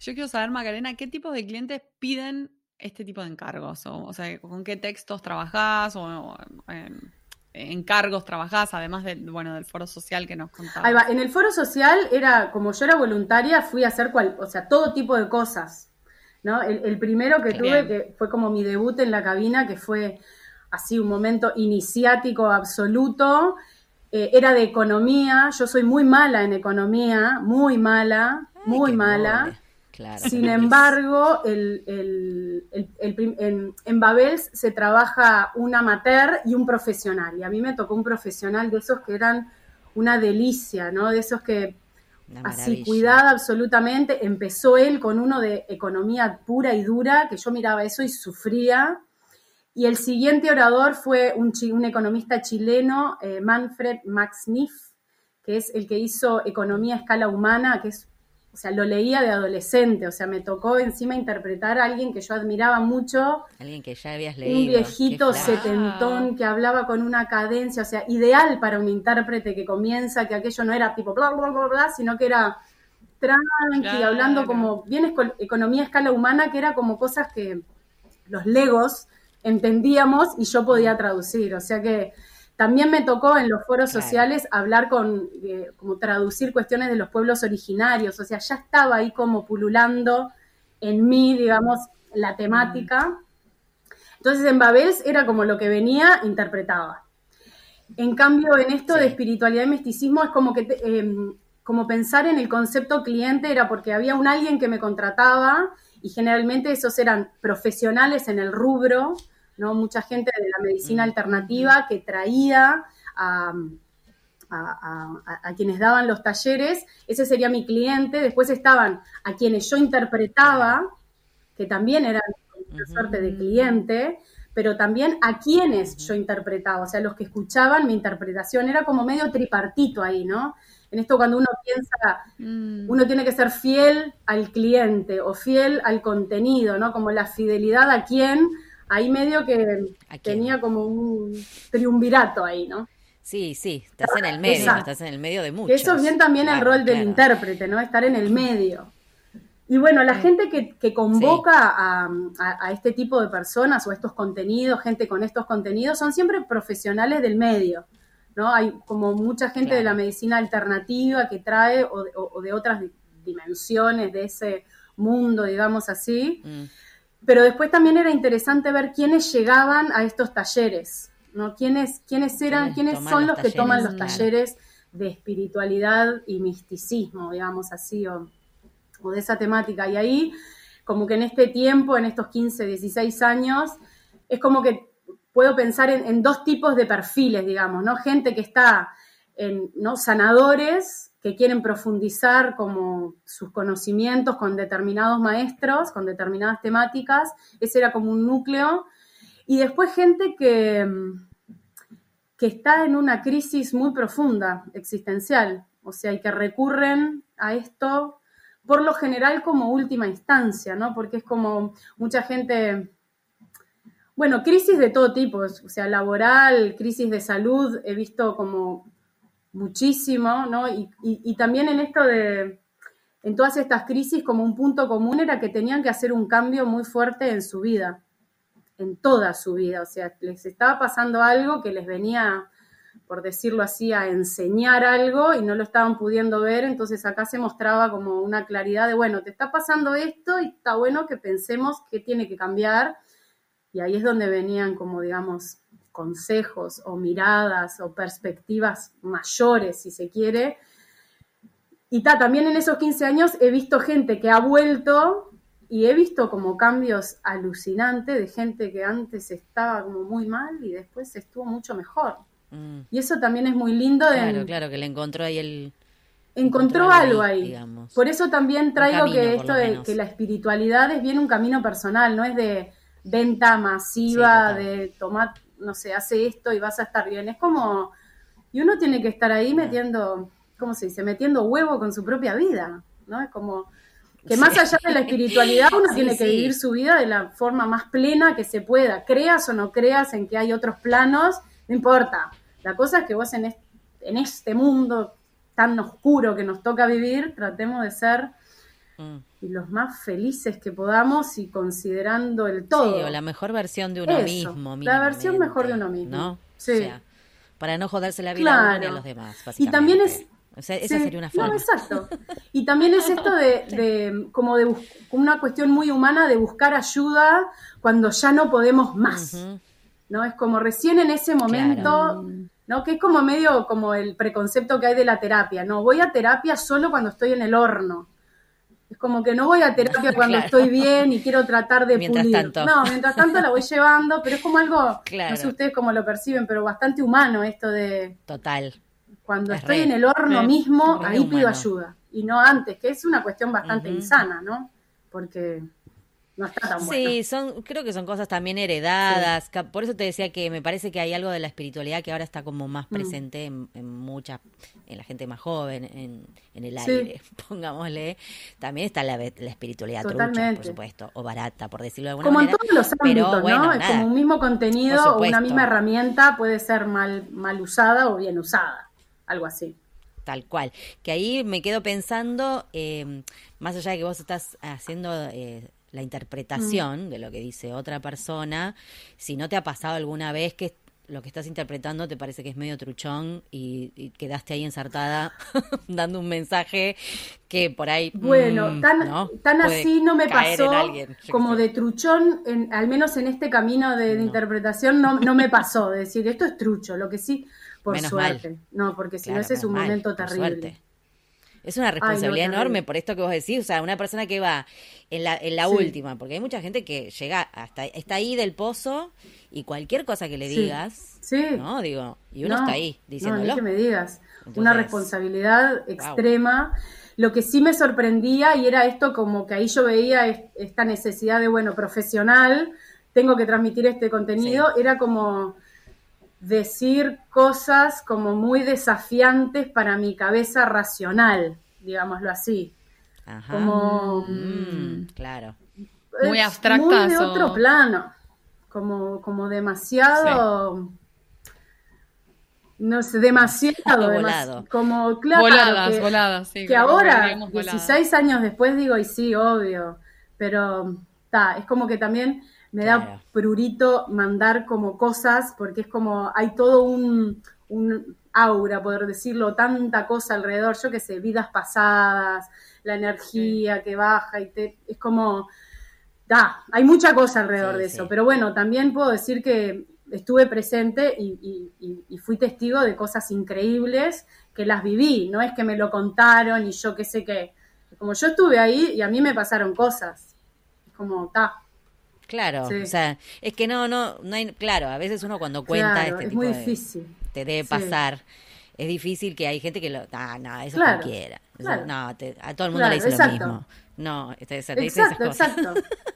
Yo quiero saber, Macarena, ¿qué tipo de clientes piden este tipo de encargos? O, sea, ¿con qué textos trabajás o, en, encargos trabajás, además de, bueno, del foro social que nos contabas? Ahí va. En el foro social era, como yo era voluntaria, fui a hacer cual, o sea, todo tipo de cosas. ¿no? El, primero que tuve, que fue como mi debut en la cabina, que fue así un momento iniciático absoluto, eh, era de economía. Yo soy muy mala en economía, muy mala, muy mala. Sin embargo, en, en, Babels se trabaja un amateur y un profesional. Y a mí me tocó un profesional de esos que eran una delicia, ¿no? De esos que así cuidada absolutamente. Empezó él con uno de economía pura y dura, que yo miraba eso y sufría. Y el siguiente orador fue un, un economista chileno, eh, Manfred Max Niff, que es el que hizo Economía a Escala Humana, que es o sea, lo leía de adolescente, o sea, me tocó encima interpretar a alguien que yo admiraba mucho. Alguien que ya habías leído. Un viejito setentón que hablaba con una cadencia, o sea, ideal para un intérprete que comienza, que aquello no era tipo bla, bla, bla, bla, sino que era tranqui, hablando como bien economía a escala humana, que era como cosas que los legos entendíamos y yo podía traducir, o sea que también me tocó en los foros sociales hablar con, eh, como traducir cuestiones de los pueblos originarios, o sea, ya estaba ahí como pululando en mí, digamos, la temática. Entonces en Babels era como lo que venía, interpretaba. En cambio, en esto de espiritualidad y misticismo es como que em, como pensar en el concepto cliente era porque había un alguien que me contrataba y generalmente esos eran profesionales en el rubro ¿no? Mucha gente de la medicina alternativa que traía a, quienes daban los talleres, ese sería mi cliente, después estaban a quienes yo interpretaba, que también eran una suerte de cliente, pero también a quienes yo interpretaba, o sea, los que escuchaban mi interpretación, era como medio tripartito ahí, ¿no? En esto cuando uno piensa, mm. uno tiene que ser fiel al cliente o fiel al contenido, ¿no? Como la fidelidad a quién, ahí medio que tenía como un triunvirato ahí, ¿no? Sí, sí, estás en el medio, estás en el medio de muchos. Eso es bien también el rol del intérprete, ¿no? Estar en el medio. Y bueno, la gente que, convoca a, este tipo de personas o estos contenidos, gente con estos contenidos, son siempre profesionales del medio, ¿no? Hay como mucha gente de la medicina alternativa que trae o, de otras dimensiones de ese mundo, digamos así. Mm. Pero después también era interesante ver quiénes llegaban a estos talleres, ¿no? ¿Quiénes, quiénes eran, quiénes, son los, que toman los talleres de espiritualidad y misticismo, digamos así, o de esa temática. Y ahí, como que en este tiempo, en estos 15, 16 años, es como que puedo pensar en, dos tipos de perfiles, digamos, ¿no? Gente que está en, ¿no? Sanadores que quieren profundizar como sus conocimientos con determinados maestros, con determinadas temáticas, ese era como un núcleo, y después gente que, que está en una crisis muy profunda, existencial, o sea, y que recurren a esto por lo general como última instancia, ¿no? Porque es como mucha gente, bueno, crisis de todo tipo, o sea, laboral, crisis de salud, he visto como muchísimo, ¿no? Y, también en esto de, en todas estas crisis, como un punto común era que tenían que hacer un cambio muy fuerte en su vida, en toda su vida, o sea, les estaba pasando algo que les venía por decirlo así, a enseñar algo y no lo estaban pudiendo ver, entonces acá se mostraba como una claridad de, bueno, te está pasando esto y está bueno que pensemos qué tiene que cambiar. Y ahí es donde venían como, digamos, consejos o miradas o perspectivas mayores, si se quiere. Y ta, también en esos 15 años he visto gente que ha vuelto y he visto como cambios alucinantes de gente que antes estaba como muy mal y después estuvo mucho mejor. Mm. Y eso también es muy lindo. Claro, claro, que le encontró ahí el... Encontró, algo ahí. Por eso también traigo que esto de que la espiritualidad es bien un camino personal, no es de venta masiva, de tomar, no sé, hace esto y vas a estar bien. Es como... Y uno tiene que estar ahí metiendo, ¿cómo se dice? Metiendo huevo con su propia vida, ¿no? Es como que más allá de la espiritualidad uno tiene que vivir su vida de la forma más plena que se pueda, creas o no creas en que hay otros planos, no importa, la cosa es que vos en este, mundo tan oscuro que nos toca vivir, tratemos de ser mm. Los más felices que podamos y considerando el todo. Sí, o la mejor versión de uno mismo. La versión mejor de uno mismo. ¿no? Sí. para no joderse la vida a uno ni a los demás. Y también es esa sería una forma. No, exacto. Y también es esto de, como de una cuestión muy humana de buscar ayuda cuando ya no podemos más. ¿No? Es como recién en ese momento ¿no? Que es como medio como el preconcepto que hay de la terapia, ¿no? Voy a terapia solo cuando estoy en el horno. Como que no voy a terapia cuando estoy bien y quiero tratar de mientras Tanto. No, mientras tanto la voy llevando, pero es como algo, no sé ustedes cómo lo perciben, pero bastante humano esto de... Total. Cuando estoy en el horno mismo, ahí pido ayuda. Y no antes, que es una cuestión bastante insana, ¿no? Porque no está tan Sí, son, creo que son cosas también heredadas. Por eso te decía que me parece que hay algo de la espiritualidad que ahora está como más mm. presente en, en mucha, en la gente más joven, en, el aire, pongámosle. También está la, espiritualidad trucha, por supuesto, o barata, por decirlo de alguna manera. Como en todos los ámbitos, ¿no? como un mismo contenido o una misma herramienta puede ser mal, mal usada o bien usada, algo así tal cual. Que ahí me quedo pensando, eh, más allá de que vos estás haciendo eh, la interpretación mm. de lo que dice otra persona, si no te ha pasado alguna vez que lo que estás interpretando te parece que es medio truchón y, quedaste ahí ensartada dando un mensaje que por ahí... Bueno, mm, tan, así no me pasó como de truchón, en, al menos en este camino de, interpretación no, no me pasó, de decir, esto es trucho, lo que sí, por suerte. No, porque si no ese es un momento terrible. Es una responsabilidad enorme por esto que vos decís, o sea, una persona que va en la, en la última, porque hay mucha gente que llega hasta, está ahí del pozo y cualquier cosa que le digas, ¿no? Digo, y uno está ahí diciéndolo. No, que me digas, una responsabilidad extrema. Lo que sí me sorprendía y era esto como que ahí yo veía esta necesidad de, bueno, profesional, tengo que transmitir este contenido, era como decir cosas como muy desafiantes para mi cabeza racional, digámoslo así. Ajá. Como. Mm, claro. Muy abstractas. Muy de otro plano. Como, como demasiado. No sé, demasiado. demasiado como, claro. Voladas, voladas, sí. Que ahora, 16 años después, digo, y sí, obvio. Pero, está, es como que también me da prurito mandar como cosas, porque es como, hay todo un, un aura, poder decirlo, tanta cosa alrededor, yo qué sé, vidas pasadas, la energía que baja y te, es como, da, hay mucha cosa alrededor de eso, pero bueno, también puedo decir que estuve presente y, fui testigo de cosas increíbles que las viví, no es que me lo contaron y yo qué sé qué, como yo estuve ahí y a mí me pasaron cosas, es como, ta. Claro, o sea, es que no, no, no hay, claro, a veces uno cuando cuenta este es muy difícil. te debe pasar es difícil que hay gente que lo. Ah, no, eso cualquiera. no, a todo el mundo le dice lo mismo. No, te, te dice esas cosas. Exacto.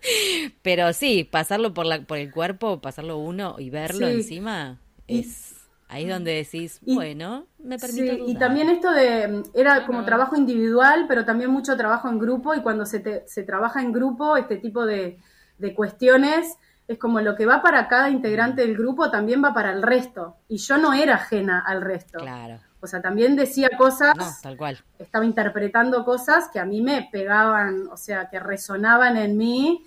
Pero sí, pasarlo por, la, por el cuerpo, pasarlo uno y verlo encima, es. Ahí es donde decís, bueno, me permito. Sí, y también esto de. Era como trabajo individual, pero también mucho trabajo en grupo. Y cuando se, te, se trabaja en grupo, este tipo de, de cuestiones es como lo que va para cada integrante del grupo también va para el resto. Y yo no era ajena al resto. Claro. O sea, también decía cosas. No, tal cual. Estaba interpretando cosas que a mí me pegaban, o sea, que resonaban en mí,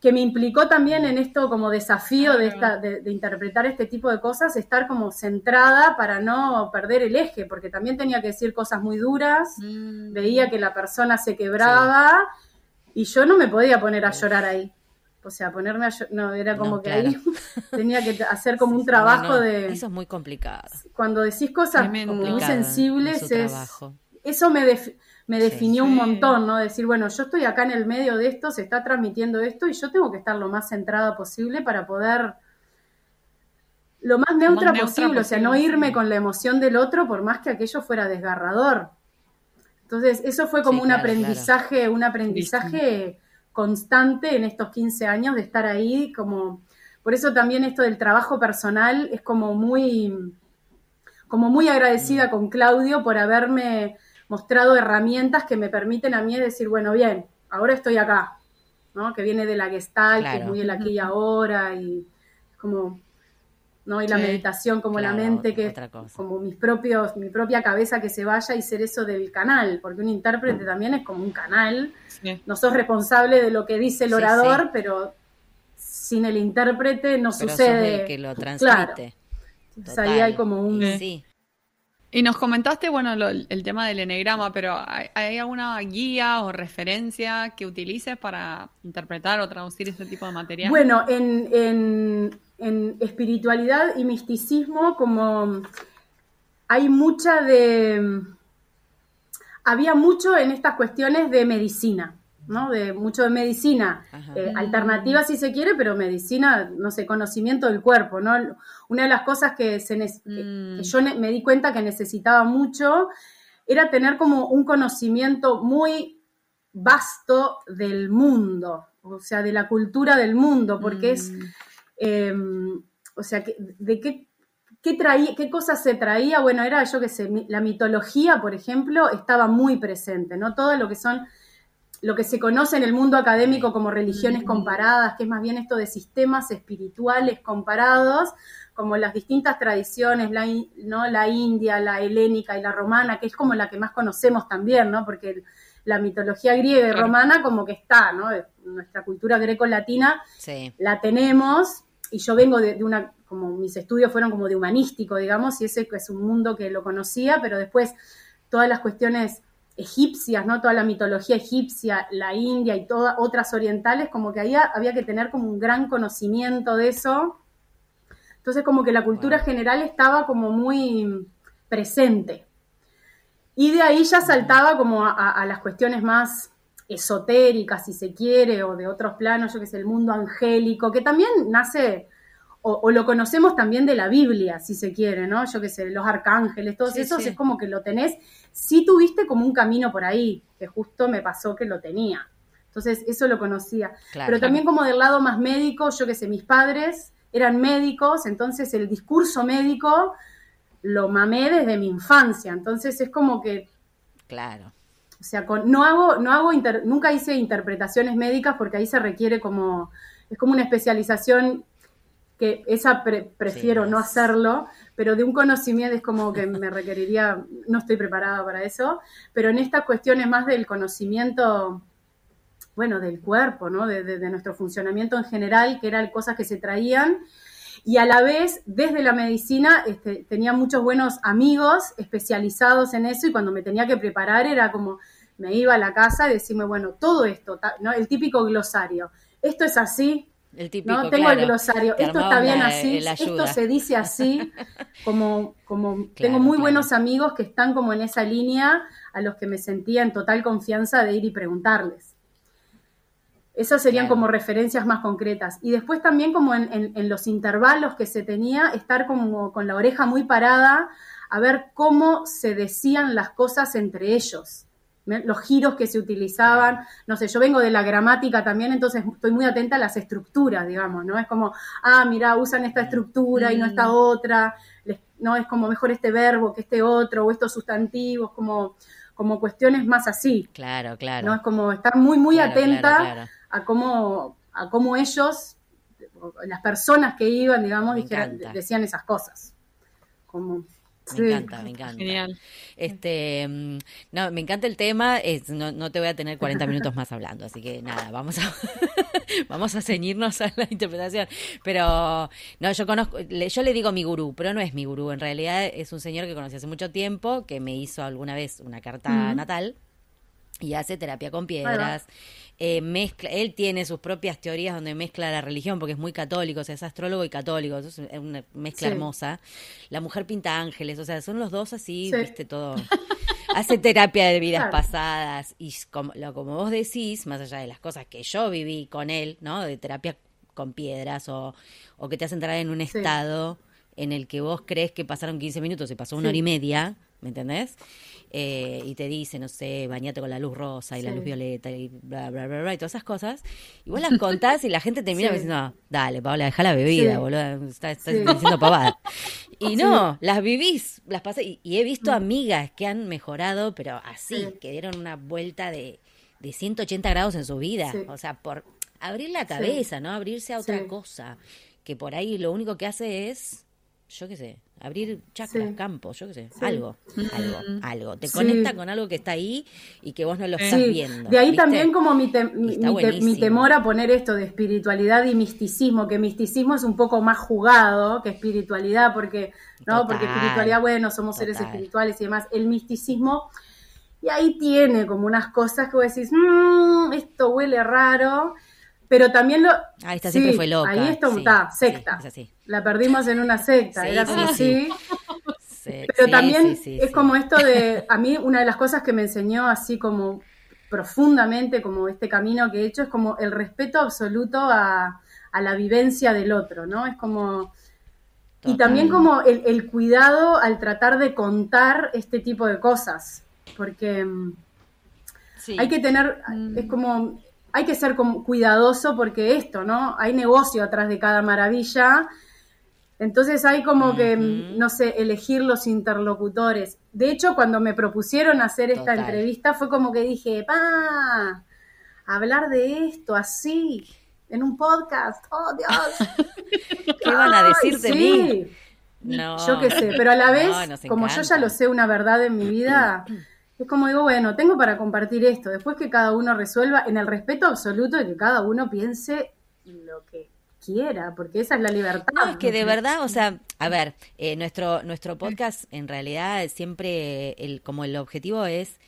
que me implicó también en esto como desafío de, esta, de, interpretar este tipo de cosas, estar como centrada para no perder el eje, porque también tenía que decir cosas muy duras, mm. veía que la persona se quebraba y yo no me podía poner a llorar ahí. O sea, ponerme a... No, era como que ahí tenía que hacer como un trabajo de... Eso es muy complicado. Cuando decís cosas como muy sensibles, es, eso me, me definió un montón, ¿no? Decir, bueno, yo estoy acá en el medio de esto, se está transmitiendo esto y yo tengo que estar lo más centrada posible para poder... Lo más neutra, posible, o sea, no irme con la emoción del otro por más que aquello fuera desgarrador. Entonces, eso fue como un aprendizaje, un aprendizaje constante en estos 15 años de estar ahí, como, por eso también esto del trabajo personal es como muy, como muy agradecida mm. con Claudio por haberme mostrado herramientas que me permiten a mí decir, bueno, bien, ahora estoy acá, ¿no? Que viene de la Gestalt, que es muy el aquí y ahora, y como ¿no? Y la meditación como la mente, que es como mis propios, mi propia cabeza que se vaya y ser eso del canal, porque un intérprete mm. también es como un canal. No sos responsable de lo que dice el orador, pero sin el intérprete no sucede. que lo transmite. Claro. ahí hay como un... Y nos comentaste, bueno, el tema del enegrama, pero ¿hay, alguna guía o referencia que utilices para interpretar o traducir ese tipo de material? Bueno, en en espiritualidad y misticismo como hay mucha de... Había mucho en estas cuestiones de medicina, ¿no? De mucho de medicina eh, alternativa si se quiere, pero medicina, no sé, conocimiento del cuerpo, ¿no? Una de las cosas que, se que yo me di cuenta que necesitaba mucho era tener como un conocimiento muy vasto del mundo, o sea, de la cultura del mundo, porque es Em, o sea, ¿de qué, qué, traía, qué cosas se traía? Bueno, era yo que sé, la mitología, por ejemplo, estaba muy presente, ¿no? Todo lo que son lo que se conoce en el mundo académico como religiones comparadas, que es más bien esto de sistemas espirituales comparados, como las distintas tradiciones, la, ¿no? la india, la helénica y la romana, que es como la que más conocemos también, ¿no? Porque la mitología griega y romana como que está, ¿no? Nuestra cultura greco-latina la tenemos, y yo vengo de, una, como mis estudios fueron como de humanístico, digamos, y ese es un mundo que lo conocía, pero después todas las cuestiones egipcias, ¿no? Toda la mitología egipcia, la India y todas otras orientales, como que ahí había que tener como un gran conocimiento de eso. Entonces como que la cultura general estaba como muy presente. Y de ahí ya saltaba como a las cuestiones más esotérica, si se quiere, o de otros planos, yo que sé, el mundo angélico, que también nace, o, lo conocemos también de la Biblia, si se quiere, ¿no? Yo que sé, los arcángeles, todos esos, es como que lo tenés, si tuviste como un camino por ahí, que justo me pasó que lo tenía. Entonces, eso lo conocía. Pero también como del lado más médico, yo qué sé, mis padres eran médicos, entonces el discurso médico lo mamé desde mi infancia. Entonces, es como que... Claro. O sea, no hago, no hago nunca hice interpretaciones médicas porque ahí se requiere como, es como una especialización que esa prefiero no hacerlo, pero de un conocimiento es como que me requeriría, no estoy preparada para eso, pero en estas cuestiones más del conocimiento, bueno, del cuerpo, ¿no? De, nuestro funcionamiento en general, que eran cosas que se traían, y a la vez, desde la medicina, este, tenía muchos buenos amigos especializados en eso, y cuando me tenía que preparar era como, me iba a la casa y decirme, bueno, todo esto, ¿no? El típico glosario, esto es así, no, tengo el glosario. Esto está bien así, esto se dice así, como, como tengo muy buenos amigos que están como en esa línea a los que me sentía en total confianza de ir y preguntarles. Esas serían como referencias más concretas. Y después también como en, en, los intervalos que se tenía, estar como con la oreja muy parada a ver cómo se decían las cosas entre ellos los giros que se utilizaban, no sé, yo vengo de la gramática también, entonces estoy muy atenta a las estructuras, digamos, ¿no? Es como, ah, mira, usan esta estructura y no esta mm. otra, no es como mejor este verbo que este otro, o estos sustantivos, como, como cuestiones más así. Claro, claro. ¿no? Es como estar muy, muy atenta a cómo, a cómo ellos, las personas que iban, digamos, decían esas cosas. Como, me encanta, me encanta. Genial. Este, mm, no, me encanta el tema. no, no, te voy a tener 40 minutos más hablando, así que nada, vamos a vamos a ceñirnos a la interpretación. Pero no, yo conozco, yo le digo mi gurú, pero no es mi gurú. En realidad es un señor que conocí hace mucho tiempo, que me hizo alguna vez una carta natal y hace terapia con piedras. Eh, mezcla, él tiene sus propias teorías donde mezcla la religión, porque es muy católico, o sea, es astrólogo y católico, es una mezcla hermosa. La mujer pinta ángeles, o sea, son los dos así, viste, todo. Hace terapia de vidas pasadas y como, lo, como vos decís, más allá de las cosas que yo viví con él, ¿no? De terapia con piedras o, o que te hace entrar en un estado en el que vos crees que pasaron 15 minutos y pasó una hora y media, ¿me entendés? Eh, y te dice, no sé, bañate con la luz rosa y la luz violeta y bla, bla, bla, bla, y todas esas cosas. Y vos las contás y la gente termina diciendo, dale, Paola, deja la bebida, boludo, estás, diciendo pavada. Y no, las vivís, las pasé. Y, he visto mm. amigas que han mejorado, pero así, que dieron una vuelta de, de 180 grados en su vida. O sea, por abrir la cabeza, ¿no? Abrirse a otra cosa. Que por ahí lo único que hace es, yo qué sé, abrir chakras, campos, yo qué sé, algo, algo, algo. Te conecta con algo que está ahí y que vos no lo estás viendo. De ahí también como mi, mi, temor a poner esto de espiritualidad y misticismo, que misticismo es un poco más jugado que espiritualidad, porque, ¿no? porque espiritualidad, bueno, somos seres espirituales y demás. El misticismo, y ahí tiene como unas cosas que vos decís, mmm, esto huele raro. Pero también lo. Ahí está, siempre fue loca. Ahí está, secta. La perdimos en una secta, era así. Pero también es como esto de. A mí, una de las cosas que me enseñó así como profundamente, como este camino que he hecho, es como el respeto absoluto a, la vivencia del otro, ¿no? Es como. Y también como el, cuidado al tratar de contar este tipo de cosas. Porque. Mm, hay que tener, es mm. como, hay que ser cuidadoso porque esto, ¿no? Hay negocio atrás de cada maravilla. Entonces hay como que, no sé, elegir los interlocutores. De hecho, cuando me propusieron hacer esta entrevista fue como que dije, pa, hablar de esto así, en un podcast, oh Dios. ¿Qué van a decir de mí? No. Yo qué sé, pero a la vez, como yo ya lo sé una verdad en mi vida, es como digo, bueno, tengo para compartir esto, después que cada uno resuelva en el respeto absoluto de que cada uno piense lo que quiera, porque esa es la libertad. No, es que de verdad, o sea, a ver, eh, nuestro, nuestro podcast en realidad siempre, el, como el objetivo es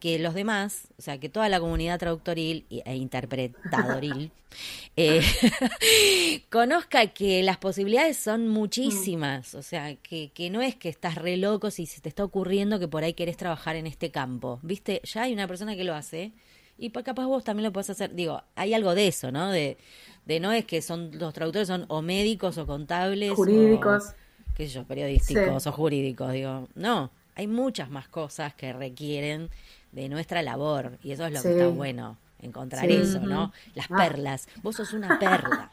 que los demás, o sea, que toda la comunidad traductoril e interpretadoril eh, conozca que las posibilidades son muchísimas, o sea, que, que no es que estás re loco si se te está ocurriendo que por ahí querés trabajar en este campo, ¿viste? Ya hay una persona que lo hace y capaz vos también lo podés hacer. Digo, hay algo de eso, ¿no? De, de no es que son los traductores son o médicos o contables. Jurídicos. qué sé yo, periodísticos o jurídicos, digo, no, hay muchas más cosas que requieren de nuestra labor y eso es lo que está bueno encontrar eso, ¿no? Las ah. perlas. Vos sos una perla.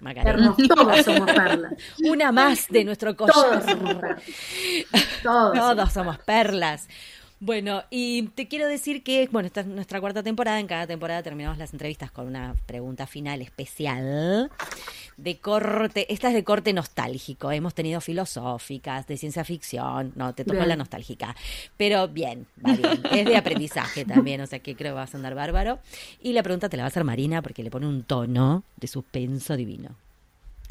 Macarena. todos somos perlas. Una más de nuestro collar. Todos somos perlas. Todos somos perlas. Bueno, y te quiero decir que, bueno, esta es nuestra cuarta temporada. En cada temporada terminamos las entrevistas con una pregunta final especial de corte. Esta es de corte nostálgico. Hemos tenido filosóficas, de ciencia ficción. No, te tocó la nostálgica. Pero bien, va bien. Es de aprendizaje también, o sea que creo que vas a andar bárbaro. Y la pregunta te la va a hacer Marina porque le pone un tono de suspenso divino.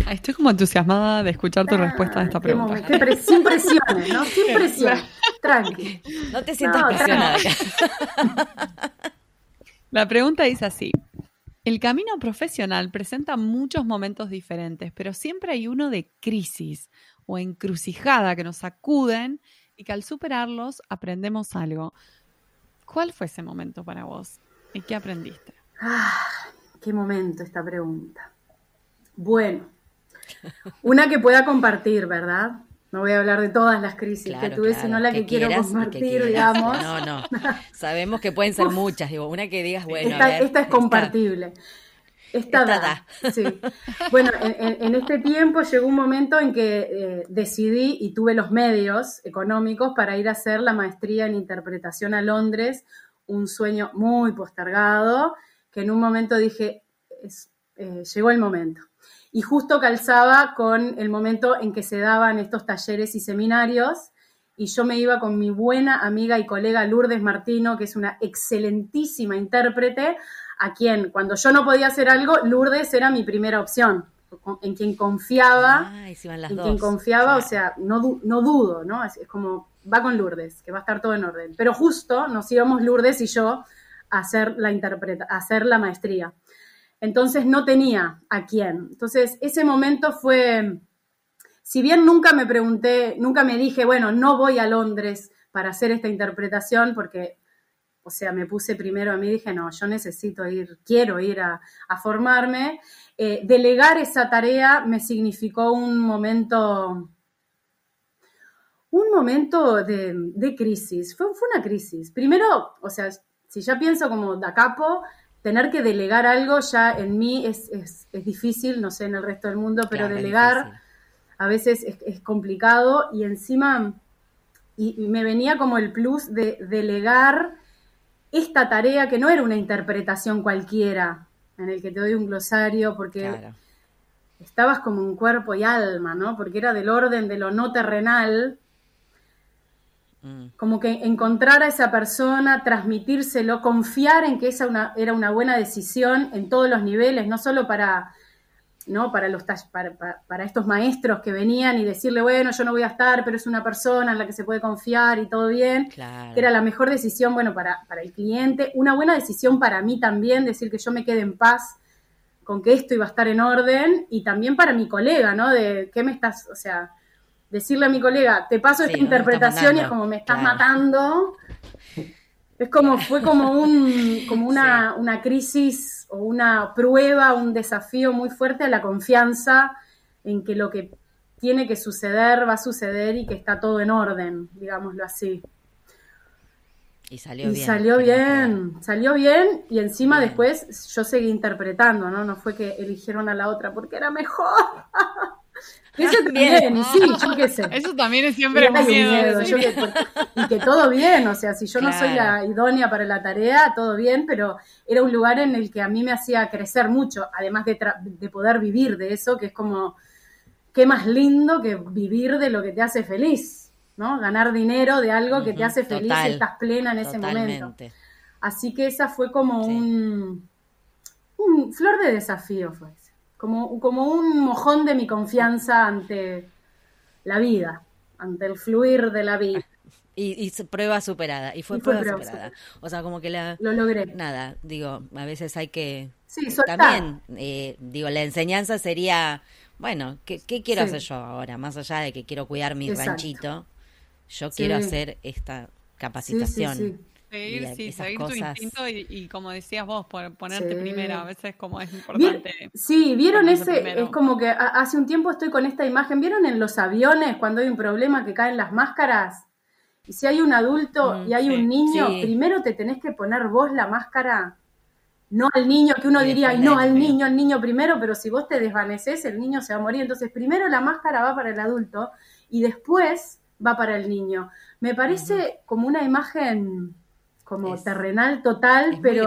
Estoy como entusiasmada de escuchar tu respuesta a esta pregunta. sin presiones, ¿no? Sin presión. Tranqui. No te sientas presionada. La pregunta dice así. El camino profesional presenta muchos momentos diferentes, pero siempre hay uno de crisis o encrucijada que nos sacuden y que al superarlos aprendemos algo. ¿Cuál fue ese momento para vos? ¿Y qué aprendiste? Ah, qué momento esta pregunta. Bueno, una que pueda compartir, ¿verdad? No voy a hablar de todas las crisis que tuve, sino la que, quiero compartir, digamos. No, no. Sabemos que pueden ser muchas. Digo, una que digas, bueno. Esta, es compartible. Esta, da. Sí. Bueno, en, este tiempo llegó un momento en que eh, decidí y tuve los medios económicos para ir a hacer la maestría en interpretación a Londres, un sueño muy postergado, que en un momento dije, eh, llegó el momento y justo calzaba con el momento en que se daban estos talleres y seminarios y yo me iba con mi buena amiga y colega Lourdes Martino, que es una excelentísima intérprete, a quien cuando yo no podía hacer algo, Lourdes era mi primera opción, en quien confiaba, en quien confiaba, o sea, no, no dudo, ¿no? Es, como, va con Lourdes, que va a estar todo en orden. Pero justo nos íbamos Lourdes y yo a hacer la, interpreta a hacer la maestría. Entonces no tenía a quién. Entonces ese momento fue, si bien nunca me pregunté, nunca me dije, bueno, no voy a Londres para hacer esta interpretación porque, o sea, me puse primero a mí, dije, no, yo necesito ir, quiero ir a, formarme. Eh, delegar esa tarea me significó un momento un momento de, crisis. Fue, fue, una crisis. Primero, o sea, si ya pienso como da capo, tener que delegar algo ya en mí es, difícil, no sé en el resto del mundo, pero delegar a veces es, complicado y encima y, me venía como el plus de delegar esta tarea que no era una interpretación cualquiera en el que te doy un glosario porque estabas como un cuerpo y alma, ¿no? Porque era del orden de lo no terrenal. Como que encontrar a esa persona, transmitírselo, confiar en que esa era una buena decisión en todos los niveles, no solo para, ¿no? para, los, para, para, estos maestros que venían y decirle, bueno, yo no voy a estar, pero es una persona en la que se puede confiar y todo bien. Era la mejor decisión, bueno, para, para el cliente. Una buena decisión para mí también, decir que yo me quede en paz con que esto iba a estar en orden y también para mi colega, ¿no? De qué me estás, o sea, decirle a mi colega, te paso esta interpretación y es como me estás matando. Es como, fue como un, como una, una crisis o una prueba, un desafío muy fuerte a la confianza en que lo que tiene que suceder va a suceder y que está todo en orden, digámoslo así. Y salió bien. Salió bien, salió bien y encima después yo seguí interpretando, ¿no? No fue que eligieron a la otra porque era mejor. Eso también, sí, yo qué sé. Eso también es siempre miedo. y que todo bien, o sea, si yo no soy la idónea para la tarea, todo bien, pero era un lugar en el que a mí me hacía crecer mucho, además de, de poder vivir de eso, que es como, qué más lindo que vivir de lo que te hace feliz, ¿no? Ganar dinero de algo que te hace feliz y estás plena en ese momento. Así que esa fue como un, un flor de desafío, fue como, como un mojón de mi confianza ante la vida, ante el fluir de la vida. Y, prueba superada, y fue, prueba, superada. O sea, como que la... Lo logré. Nada, digo, a veces hay que... Sí, También, eh, digo, la enseñanza sería, bueno, ¿qué, quiero hacer yo ahora? Más allá de que quiero cuidar mi ranchito, yo quiero hacer esta capacitación. Seguir, sí, seguir tu instinto y, como decías vos, ponerte primero, a veces como es importante. sí, vieron ese, es como que hace un tiempo estoy con esta imagen, ¿vieron en los aviones cuando hay un problema que caen las máscaras? Y si hay un adulto mm, y hay un niño, primero te tenés que poner vos la máscara no al niño, que uno diría, no, al niño, al niño primero, pero si vos te desvaneces, el niño se va a morir. Entonces, primero la máscara va para el adulto y después va para el niño. Me parece como una imagen como terrenal total, pero,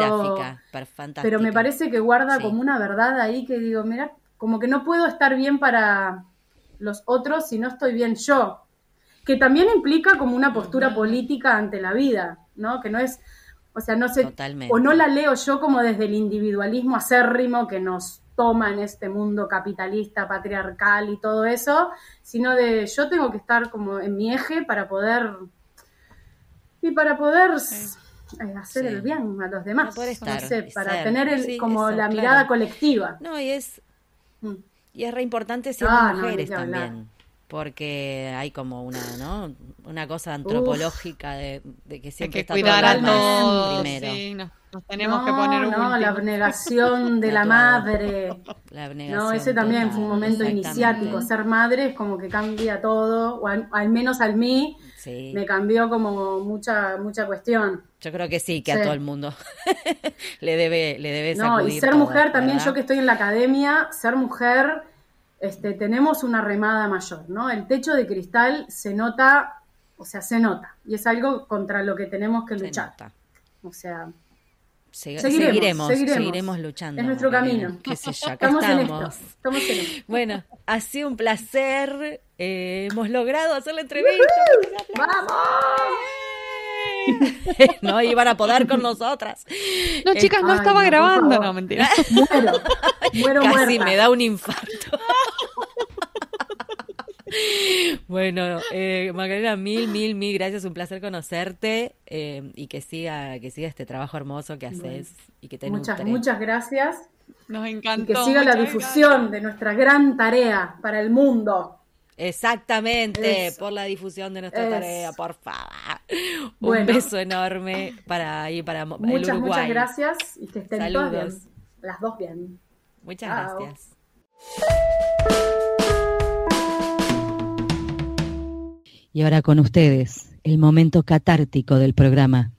pero me parece que guarda como una verdad ahí que digo, mira, como que no puedo estar bien para los otros si no estoy bien yo, que también implica como una postura política ante la vida, ¿no? Que no es, o sea, no sé, o no la leo yo como desde el individualismo acérrimo que nos toma en este mundo capitalista, patriarcal y todo eso, sino de yo tengo que estar como en mi eje para poder y para poder hacer el bien a los demás, no, sé, para tener el, como la mirada colectiva. No, y es mm. y es re importante siendo ah, mujeres también porque hay como una, ¿no? Una cosa antropológica de, que siempre hay que cuidar a todos, primero. nos, tenemos que poner No, la abnegación de la madre. La abnegación no, ese también fue un momento iniciático. Ser madre es como que cambia todo, o al, menos al mí me cambió como mucha mucha cuestión. Yo creo que sí, que a todo el mundo le debe le debe No, y ser mujer también, yo que estoy en la academia, ser mujer este, tenemos una remada mayor, ¿no? El techo de cristal se nota, o sea, se nota, y es algo contra lo que tenemos que luchar. O sea, seguiremos, seguiremos, luchando. Es nuestro camino. estamos, En esto, Bueno, ha sido un placer. Eh, hemos logrado hacer la entrevista. ¡Vamos! no iban a poder con nosotras. No, chicas, no estaba grabando, no, mentira. Muero, muero Casi me da un infarto. Bueno, eh, Magdalena, mil, mil, mil gracias, un placer conocerte eh, y que siga, que siga este trabajo hermoso que haces y que te Muchas, muchas gracias. Nos encantó. Y que siga la difusión de nuestra gran tarea para el mundo. Exactamente, por la difusión de nuestra tarea, por favor. Un beso enorme para ahí, para muchas, el Uruguay. Muchas gracias y que estén Saludos. bien. Las dos bien. Muchas gracias. Y ahora con ustedes, el momento catártico del programa.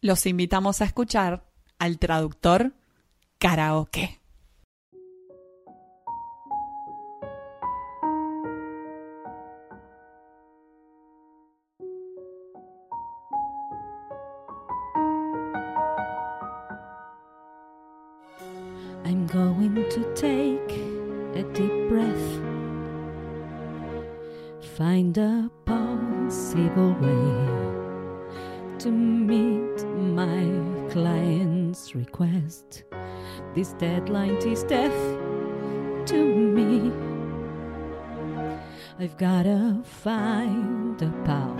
Los invitamos a escuchar al traductor karaoke. Gotta find a pal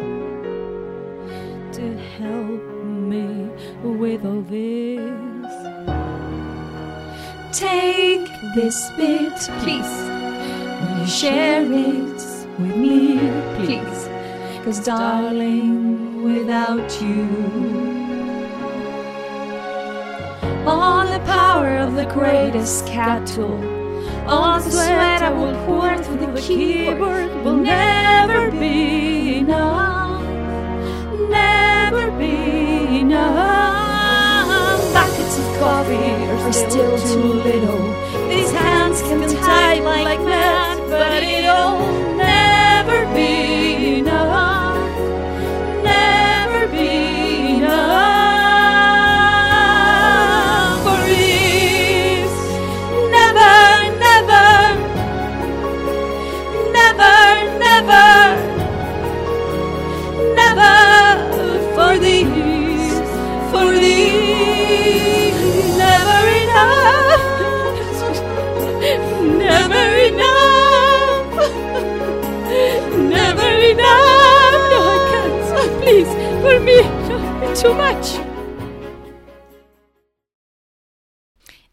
to help me with all this. Take this bit, please. Will you share it with me, please? Cause, darling, without you, all the power of the greatest cattle, Oh, all the sweat I will pour through the keyboard. will never be enough, never be enough. Buckets of coffee are still too little. These hands can tie like that, but it'll never too much.